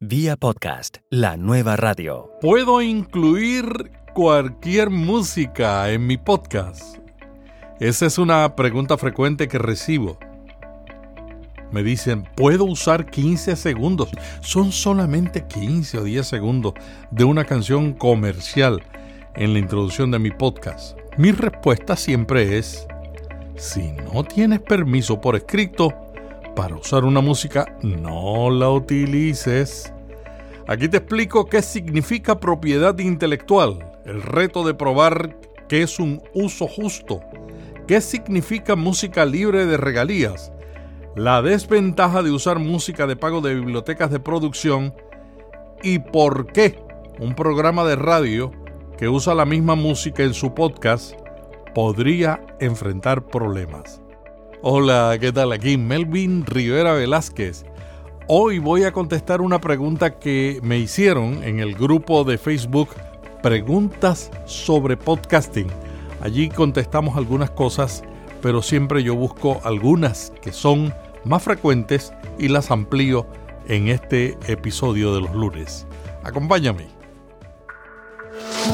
Vía podcast, la nueva radio. ¿Puedo incluir cualquier música en mi podcast? Esa es una pregunta frecuente que recibo. Me dicen, ¿puedo usar 15 segundos? Son solamente 15 o 10 segundos de una canción comercial en la introducción de mi podcast. Mi respuesta siempre es, si no tienes permiso por escrito para usar una música, no la utilices. Aquí te explico qué significa propiedad intelectual, el reto de probar qué es un uso justo, qué significa música libre de regalías, la desventaja de usar música de pago de bibliotecas de producción y por qué un programa de radio que usa la misma música en su podcast podría enfrentar problemas. Hola, ¿qué tal? Aquí Melvin Rivera Velázquez. Hoy voy a contestar una pregunta que me hicieron en el grupo de Facebook Preguntas sobre Podcasting. Allí contestamos algunas cosas, pero siempre yo busco algunas que son más frecuentes y las amplío en este episodio de los lunes. Acompáñame.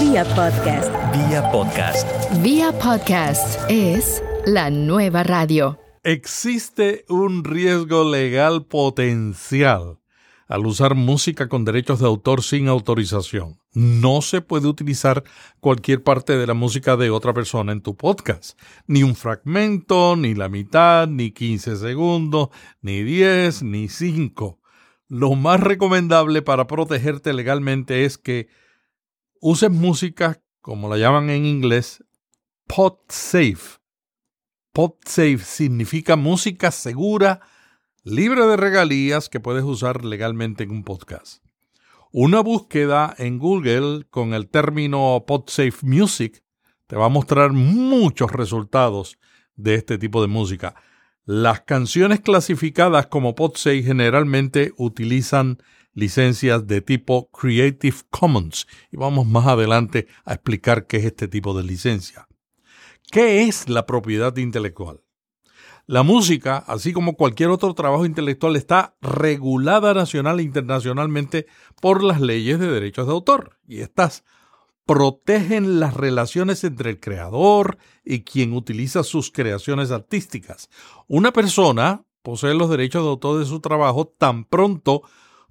Vía podcast. Vía podcast. Vía podcast es la nueva radio. Existe un riesgo legal potencial al usar música con derechos de autor sin autorización. No se puede utilizar cualquier parte de la música de otra persona en tu podcast. Ni un fragmento, ni la mitad, ni 15 segundos, ni 10, ni 5. Lo más recomendable para protegerte legalmente es que uses música, como la llaman en inglés, pod safe. Pod safe significa música segura, libre de regalías que puedes usar legalmente en un podcast. Una búsqueda en Google con el término PodSafe Music te va a mostrar muchos resultados de este tipo de música. Las canciones clasificadas como PodSafe generalmente utilizan licencias de tipo Creative Commons y vamos más adelante a explicar qué es este tipo de licencia. ¿Qué es la propiedad intelectual? La música, así como cualquier otro trabajo intelectual, está regulada nacional e internacionalmente por las leyes de derechos de autor. Y estas protegen las relaciones entre el creador y quien utiliza sus creaciones artísticas. Una persona posee los derechos de autor de su trabajo tan pronto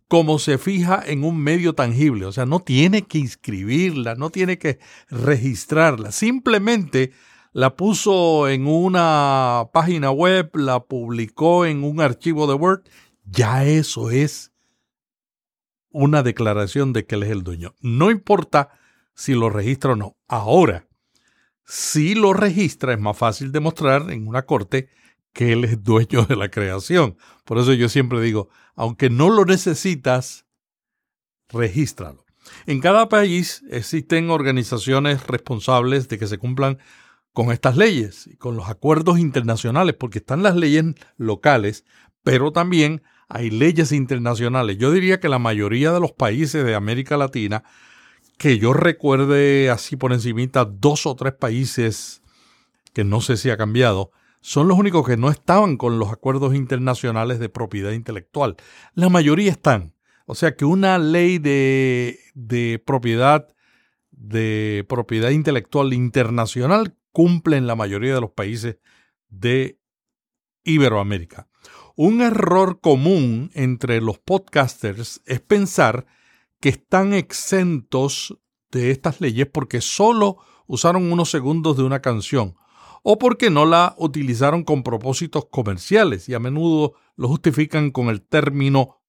como se fija en un medio tangible. O sea, no tiene que inscribirla, no tiene que registrarla. Simplemente la puso en una página web, la publicó en un archivo de Word, ya eso es una declaración de que él es el dueño. No importa si lo registra o no. Ahora, si lo registra, es más fácil demostrar en una corte que él es dueño de la creación. Por eso yo siempre digo, aunque no lo necesitas, regístralo. En cada país existen organizaciones responsables de que se cumplan con estas leyes y con los acuerdos internacionales, porque están las leyes locales, pero también hay leyes internacionales. Yo diría que la mayoría de los países de América Latina, que yo recuerde así por encimita, dos o tres países que no sé si ha cambiado, son los únicos que no estaban con los acuerdos internacionales de propiedad intelectual. La mayoría están. O sea que una ley de, de propiedad de propiedad intelectual internacional cumple en la mayoría de los países de Iberoamérica. Un error común entre los podcasters es pensar que están exentos de estas leyes porque solo usaron unos segundos de una canción o porque no la utilizaron con propósitos comerciales y a menudo lo justifican con el término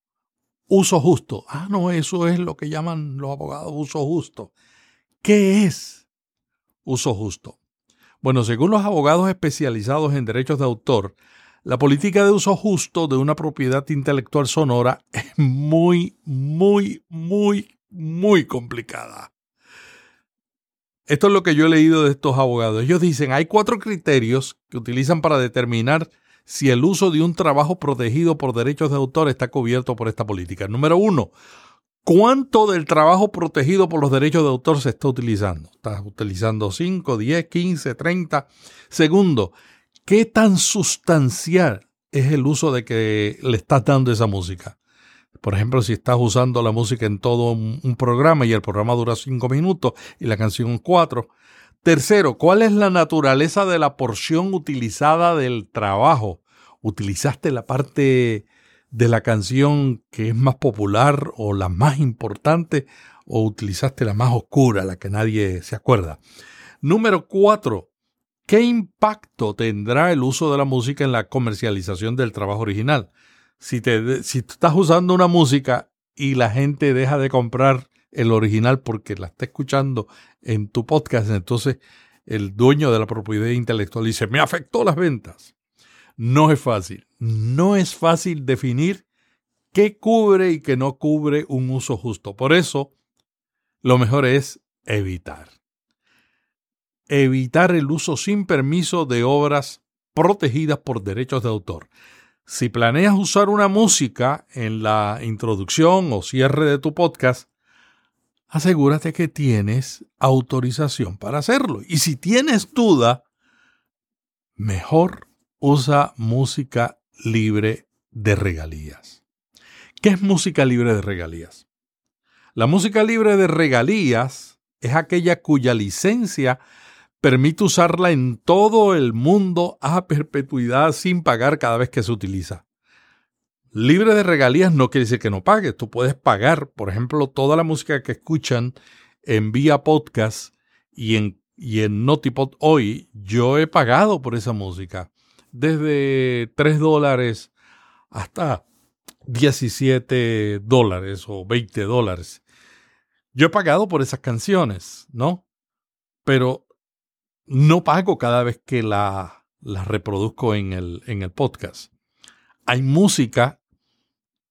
uso justo. Ah, no, eso es lo que llaman los abogados uso justo. ¿Qué es uso justo? Bueno, según los abogados especializados en derechos de autor, la política de uso justo de una propiedad intelectual sonora es muy, muy, muy, muy complicada. Esto es lo que yo he leído de estos abogados. Ellos dicen, hay cuatro criterios que utilizan para determinar si el uso de un trabajo protegido por derechos de autor está cubierto por esta política. Número uno, ¿Cuánto del trabajo protegido por los derechos de autor se está utilizando? ¿Estás utilizando 5, 10, 15, 30? Segundo, ¿qué tan sustancial es el uso de que le estás dando esa música? Por ejemplo, si estás usando la música en todo un, un programa y el programa dura cinco minutos y la canción cuatro. Tercero, ¿cuál es la naturaleza de la porción utilizada del trabajo? ¿Utilizaste la parte de la canción que es más popular o la más importante o utilizaste la más oscura, la que nadie se acuerda? Número cuatro, ¿qué impacto tendrá el uso de la música en la comercialización del trabajo original? Si, te, si estás usando una música y la gente deja de comprar el original porque la está escuchando en tu podcast, entonces el dueño de la propiedad intelectual dice, me afectó las ventas. No es fácil. No es fácil definir qué cubre y qué no cubre un uso justo. Por eso, lo mejor es evitar. Evitar el uso sin permiso de obras protegidas por derechos de autor. Si planeas usar una música en la introducción o cierre de tu podcast, asegúrate que tienes autorización para hacerlo. Y si tienes duda, mejor usa música libre de regalías. ¿Qué es música libre de regalías? La música libre de regalías es aquella cuya licencia permite usarla en todo el mundo a perpetuidad sin pagar cada vez que se utiliza. Libre de regalías no quiere decir que no pagues. Tú puedes pagar, por ejemplo, toda la música que escuchan en vía podcast y en, Notipod hoy. Yo he pagado por esa música desde 3 dólares hasta 17 dólares o 20 dólares. Yo he pagado por esas canciones, ¿no? Pero no pago cada vez que la, la reproduzco en el, en el podcast. Hay música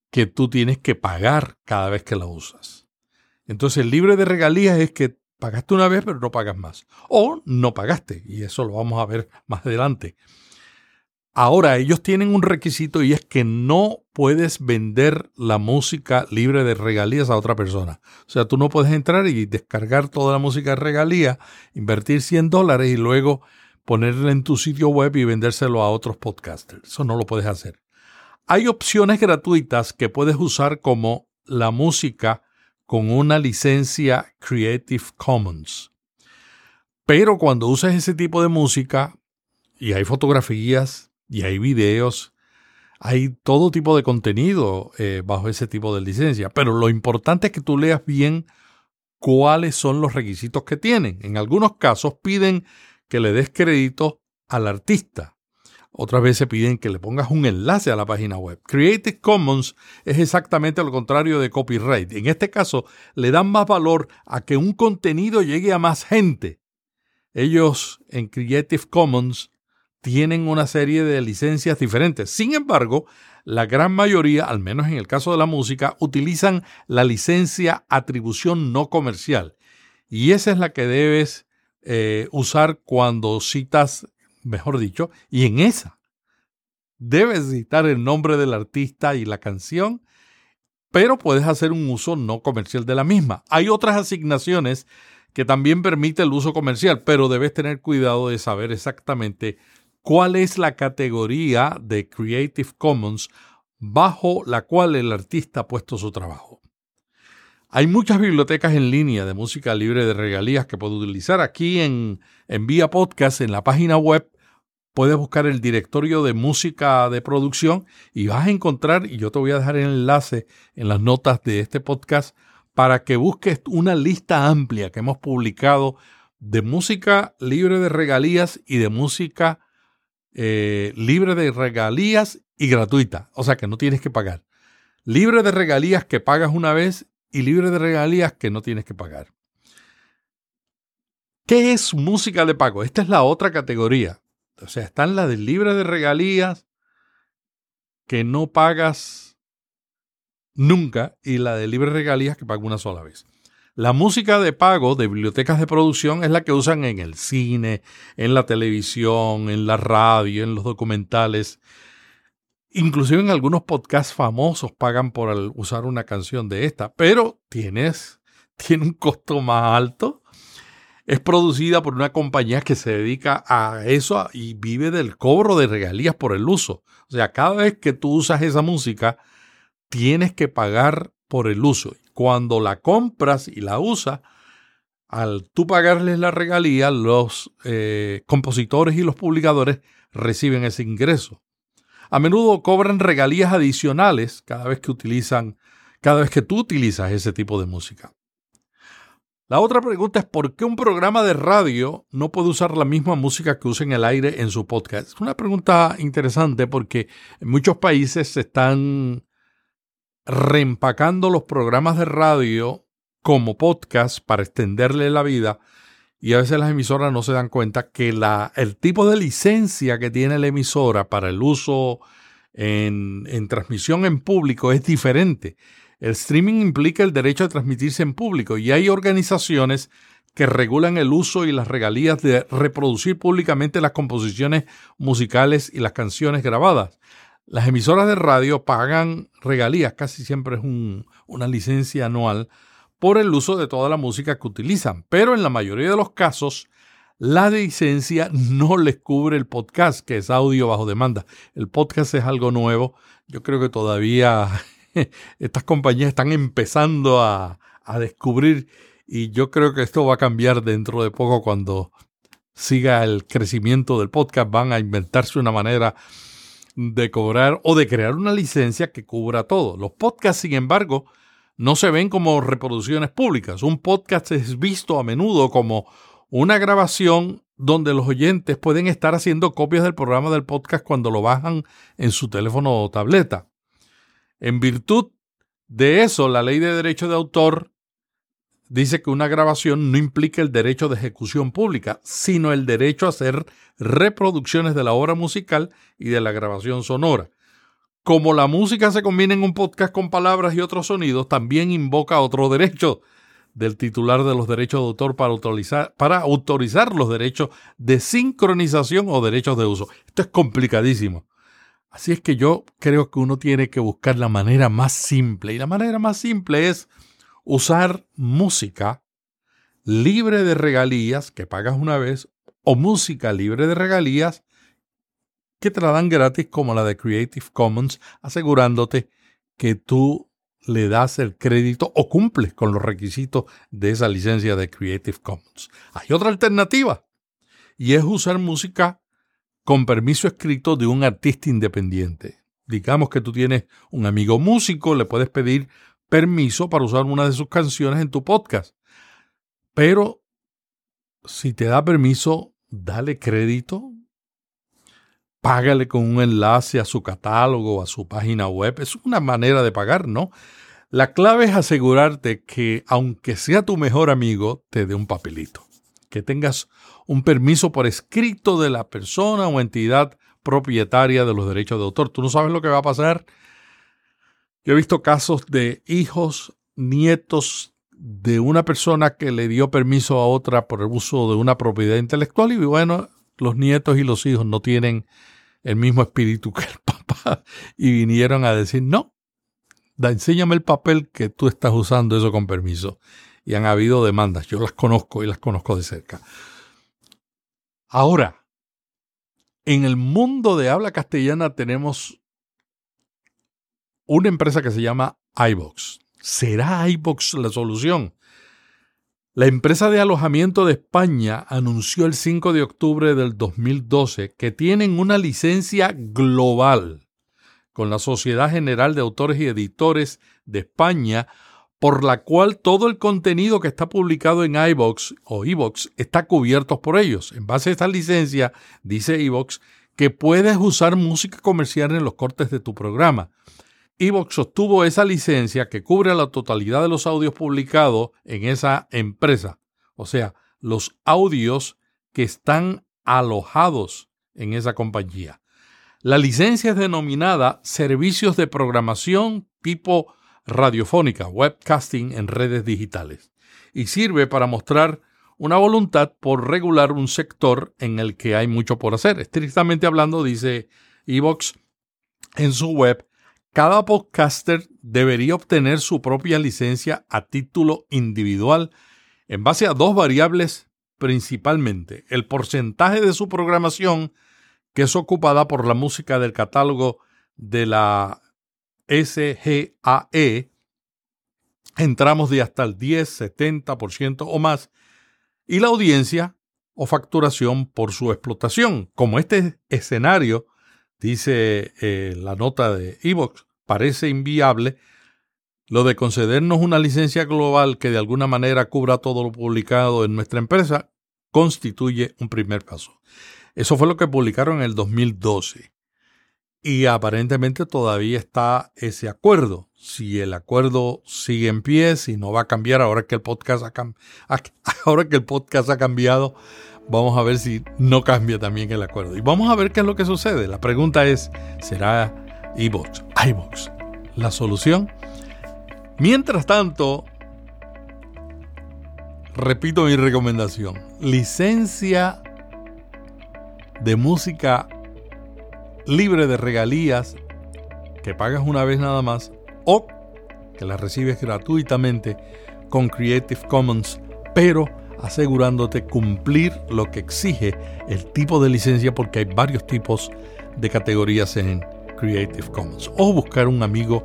que tú tienes que pagar cada vez que la usas. Entonces, libre de regalías es que pagaste una vez, pero no pagas más. O no pagaste, y eso lo vamos a ver más adelante. Ahora, ellos tienen un requisito y es que no puedes vender la música libre de regalías a otra persona. O sea, tú no puedes entrar y descargar toda la música de regalía, invertir 100 dólares y luego ponerla en tu sitio web y vendérselo a otros podcasters. Eso no lo puedes hacer. Hay opciones gratuitas que puedes usar como la música con una licencia Creative Commons. Pero cuando usas ese tipo de música, y hay fotografías, y hay videos, hay todo tipo de contenido eh, bajo ese tipo de licencia. Pero lo importante es que tú leas bien cuáles son los requisitos que tienen. En algunos casos piden que le des crédito al artista. Otras veces piden que le pongas un enlace a la página web. Creative Commons es exactamente lo contrario de copyright. En este caso, le dan más valor a que un contenido llegue a más gente. Ellos en Creative Commons tienen una serie de licencias diferentes. Sin embargo, la gran mayoría, al menos en el caso de la música, utilizan la licencia atribución no comercial. Y esa es la que debes eh, usar cuando citas, mejor dicho, y en esa debes citar el nombre del artista y la canción, pero puedes hacer un uso no comercial de la misma. Hay otras asignaciones que también permite el uso comercial, pero debes tener cuidado de saber exactamente cuál es la categoría de Creative Commons bajo la cual el artista ha puesto su trabajo. Hay muchas bibliotecas en línea de música libre de regalías que puedo utilizar. Aquí en, en Vía Podcast, en la página web, puedes buscar el directorio de música de producción y vas a encontrar, y yo te voy a dejar el enlace en las notas de este podcast, para que busques una lista amplia que hemos publicado de música libre de regalías y de música eh, libre de regalías y gratuita, o sea que no tienes que pagar. Libre de regalías que pagas una vez y libre de regalías que no tienes que pagar. ¿Qué es música de pago? Esta es la otra categoría. O sea, están las de libre de regalías que no pagas nunca y la de libre de regalías que pagas una sola vez. La música de pago de bibliotecas de producción es la que usan en el cine, en la televisión, en la radio, en los documentales. Inclusive en algunos podcasts famosos pagan por usar una canción de esta, pero tienes, tiene un costo más alto. Es producida por una compañía que se dedica a eso y vive del cobro de regalías por el uso. O sea, cada vez que tú usas esa música, tienes que pagar por el uso. Cuando la compras y la usas, al tú pagarles la regalía, los eh, compositores y los publicadores reciben ese ingreso. A menudo cobran regalías adicionales cada vez que utilizan, cada vez que tú utilizas ese tipo de música. La otra pregunta es por qué un programa de radio no puede usar la misma música que usa en el aire en su podcast. Es una pregunta interesante porque en muchos países se están reempacando los programas de radio como podcast para extenderle la vida y a veces las emisoras no se dan cuenta que la, el tipo de licencia que tiene la emisora para el uso en, en transmisión en público es diferente. El streaming implica el derecho a transmitirse en público y hay organizaciones que regulan el uso y las regalías de reproducir públicamente las composiciones musicales y las canciones grabadas. Las emisoras de radio pagan regalías, casi siempre es una licencia anual, por el uso de toda la música que utilizan, pero en la mayoría de los casos la licencia no les cubre el podcast, que es audio bajo demanda. El podcast es algo nuevo. Yo creo que todavía estas compañías están empezando a, descubrir y yo creo que esto va a cambiar dentro de poco cuando siga el crecimiento del podcast. Van a inventarse una manera de cobrar o de crear una licencia que cubra todo. Los podcasts, sin embargo, no se ven como reproducciones públicas. Un podcast es visto a menudo como una grabación donde los oyentes pueden estar haciendo copias del programa del podcast cuando lo bajan en su teléfono o tableta. En virtud de eso, la ley de derecho de autor dice que una grabación no implica el derecho de ejecución pública, sino el derecho a hacer reproducciones de la obra musical y de la grabación sonora. Como la música se combina en un podcast con palabras y otros sonidos, también invoca otro derecho del titular de los derechos de autor para autorizar, para autorizar los derechos de sincronización o derechos de uso. Esto es complicadísimo. Así es que yo creo que uno tiene que buscar la manera más simple. Y la manera más simple es usar música libre de regalías que pagas una vez o música libre de regalías que te la dan gratis como la de Creative Commons, asegurándote que tú le das el crédito o cumples con los requisitos de esa licencia de Creative Commons. Hay otra alternativa y es usar música con permiso escrito de un artista independiente. Digamos que tú tienes un amigo músico, le puedes pedir permiso para usar una de sus canciones en tu podcast. Pero si te da permiso, dale crédito, págale con un enlace a su catálogo, a su página web. Es una manera de pagar, ¿no? La clave es asegurarte que, aunque sea tu mejor amigo, te dé un papelito. Que tengas un permiso por escrito de la persona o entidad propietaria de los derechos de autor. Tú no sabes lo que va a pasar. Yo he visto casos de hijos, nietos de una persona que le dio permiso a otra por el uso de una propiedad intelectual y bueno, los nietos y los hijos no tienen el mismo espíritu que el papá y vinieron a decir, no, da, enséñame el papel que tú estás usando eso con permiso. Y han habido demandas, yo las conozco y las conozco de cerca. Ahora, en el mundo de habla castellana tenemos una empresa que se llama iBox. ¿Será iBox la solución? La empresa de alojamiento de España anunció el 5 de octubre del 2012 que tienen una licencia global con la Sociedad General de Autores y Editores de España por la cual todo el contenido que está publicado en iBox o iBox está cubierto por ellos. En base a esta licencia, dice iBox, que puedes usar música comercial en los cortes de tu programa. iBox obtuvo esa licencia que cubre la totalidad de los audios publicados en esa empresa, o sea, los audios que están alojados en esa compañía. La licencia es denominada Servicios de Programación tipo radiofónica, webcasting en redes digitales, y sirve para mostrar una voluntad por regular un sector en el que hay mucho por hacer. Estrictamente hablando, dice Evox en su web, cada podcaster debería obtener su propia licencia a título individual en base a dos variables principalmente, el porcentaje de su programación que es ocupada por la música del catálogo de la SGAE en tramos de hasta el 10, 70% o más, y la audiencia o facturación por su explotación. Como este escenario, dice eh, la nota de Evox, parece inviable, lo de concedernos una licencia global que de alguna manera cubra todo lo publicado en nuestra empresa constituye un primer paso. Eso fue lo que publicaron en el 2012. Y aparentemente todavía está ese acuerdo. Si el acuerdo sigue en pie, si no va a cambiar ahora que el podcast ha, ahora que el podcast ha cambiado, vamos a ver si no cambia también el acuerdo. Y vamos a ver qué es lo que sucede. La pregunta es, ¿será iVoox, iVoox la solución? Mientras tanto, repito mi recomendación, licencia de música libre de regalías que pagas una vez nada más o que la recibes gratuitamente con Creative Commons, pero asegurándote cumplir lo que exige el tipo de licencia porque hay varios tipos de categorías en Creative Commons o buscar un amigo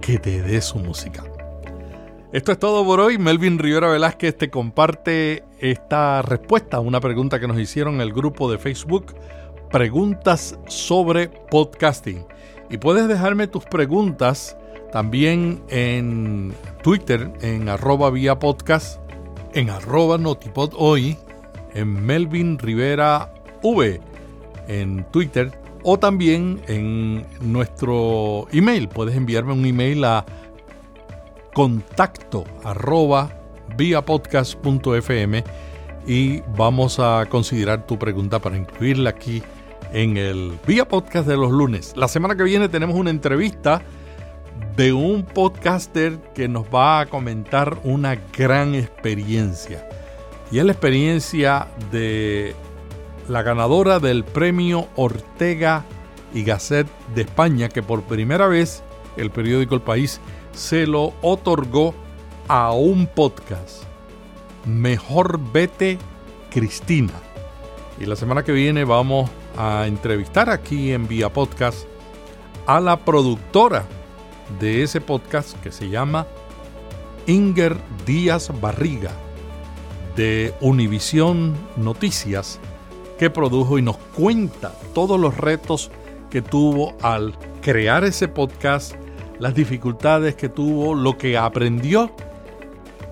que te dé su música. Esto es todo por hoy. Melvin Rivera Velázquez te comparte esta respuesta a una pregunta que nos hicieron en el grupo de Facebook preguntas sobre podcasting. Y puedes dejarme tus preguntas también en Twitter, en arroba vía podcast, en arroba notipod hoy, en Melvin Rivera V, en Twitter, o también en nuestro email. Puedes enviarme un email a contacto arroba vía y vamos a considerar tu pregunta para incluirla aquí en el Vía Podcast de los lunes. La semana que viene tenemos una entrevista de un podcaster que nos va a comentar una gran experiencia. Y es la experiencia de la ganadora del premio Ortega y Gasset de España, que por primera vez el periódico El País se lo otorgó a un podcast. Mejor vete Cristina. Y la semana que viene vamos a entrevistar aquí en Vía Podcast a la productora de ese podcast que se llama Inger Díaz Barriga de Univisión Noticias que produjo y nos cuenta todos los retos que tuvo al crear ese podcast, las dificultades que tuvo, lo que aprendió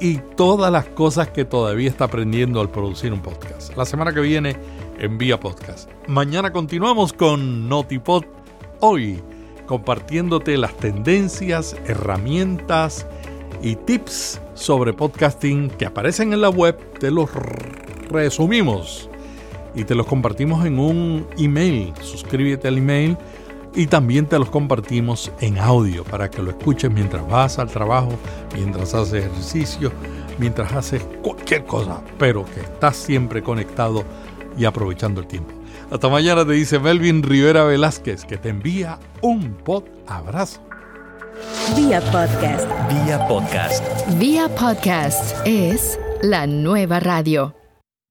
y todas las cosas que todavía está aprendiendo al producir un podcast. La semana que viene en Vía Podcast. Mañana continuamos con Notipod hoy, compartiéndote las tendencias, herramientas y tips sobre podcasting que aparecen en la web. Te los resumimos y te los compartimos en un email. Suscríbete al email y también te los compartimos en audio para que lo escuches mientras vas al trabajo, mientras haces ejercicio, mientras haces cualquier cosa, pero que estás siempre conectado y aprovechando el tiempo. Hasta mañana te dice Melvin Rivera Velázquez que te envía un pod abrazo. Vía podcast. Vía podcast. Vía podcast es la nueva radio.